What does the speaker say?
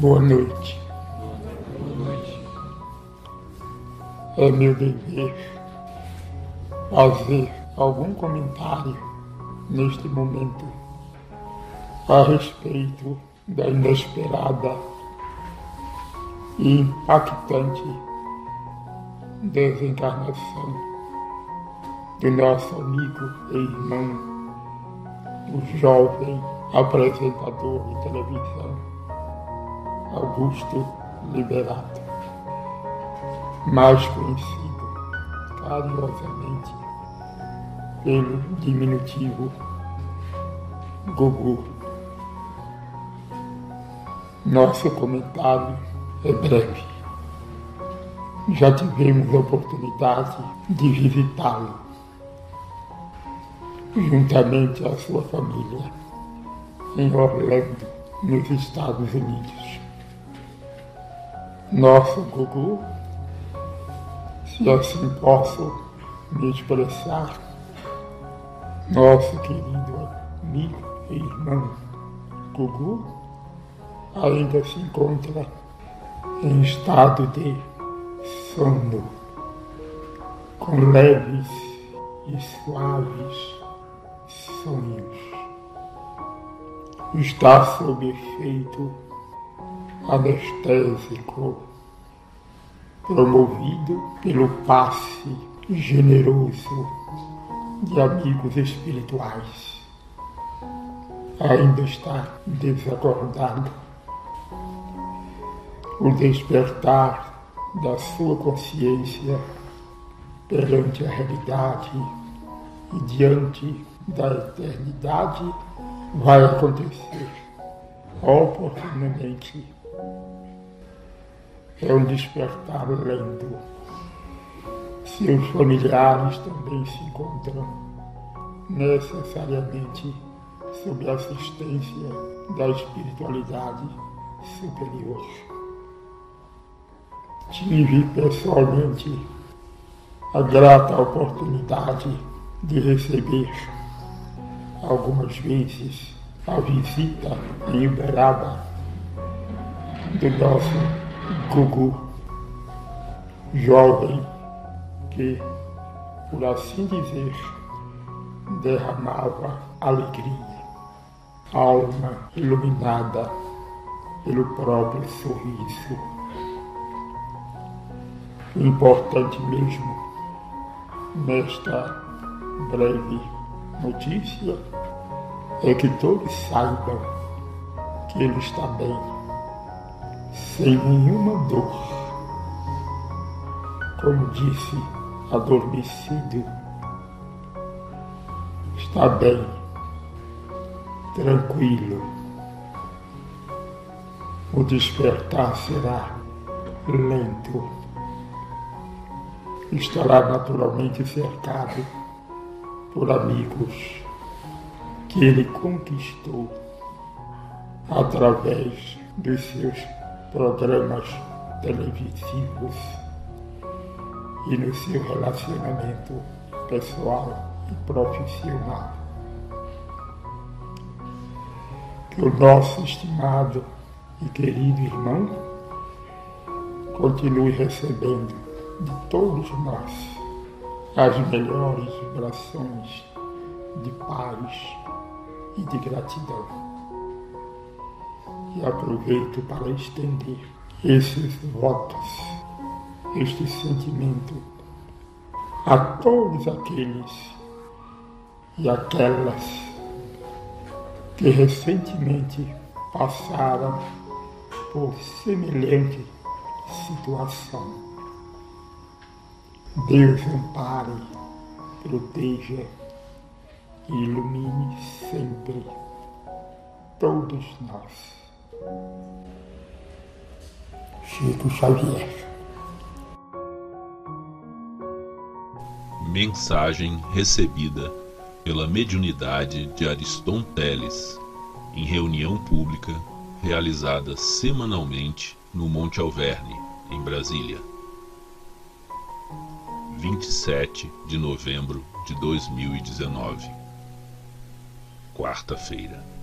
Boa noite. Boa noite. É meu dever fazer algum comentário neste momento a respeito da inesperada e impactante desencarnação do nosso amigo e irmão, o jovem apresentador de televisão Augusto Liberato, mais conhecido carinhosamente pelo diminutivo Gugu. Nosso comentário é breve. Já tivemos a oportunidade de visitá-lo, juntamente à sua família, em Orlando, nos Estados Unidos nosso Gugu, se assim posso me expressar, nosso querido amigo e irmão. Gugu ainda se encontra em estado de sono, com leves e suaves sonhos. Está sob efeito anestésico, promovido pelo passe generoso de amigos espirituais. Ainda está desacordado. O despertar da sua consciência perante a realidade e diante da eternidade vai acontecer oportunamente é um despertar lento. Seus familiares também se encontram necessariamente sob a assistência da espiritualidade superior. Tive pessoalmente a grata oportunidade de receber algumas vezes a visita em Uberaba do nosso Gugu, jovem que, por assim dizer, derramava alegria, alma iluminada pelo próprio sorriso. Importante mesmo nesta breve notícia é que todos saibam que ele está bem sem nenhuma dor. Como disse, adormecido, está bem, tranquilo. O despertar será lento. Estará naturalmente cercado por amigos que ele conquistou através dos seus programas televisivos e no seu relacionamento pessoal e profissional. Que o nosso estimado e querido irmão continue recebendo de todos nós as melhores vibrações de paz e de gratidão e aproveito para estender esses votos, este sentimento a todos aqueles e aquelas que recentemente passaram por semelhante situação. Deus ampare, proteja e ilumine sempre todos nós. Chico Xavier. Mensagem recebida pela mediunidade de Ariston Teles em reunião pública realizada semanalmente no Monte Alverne, em Brasília. 27 de novembro de 2019, quarta-feira.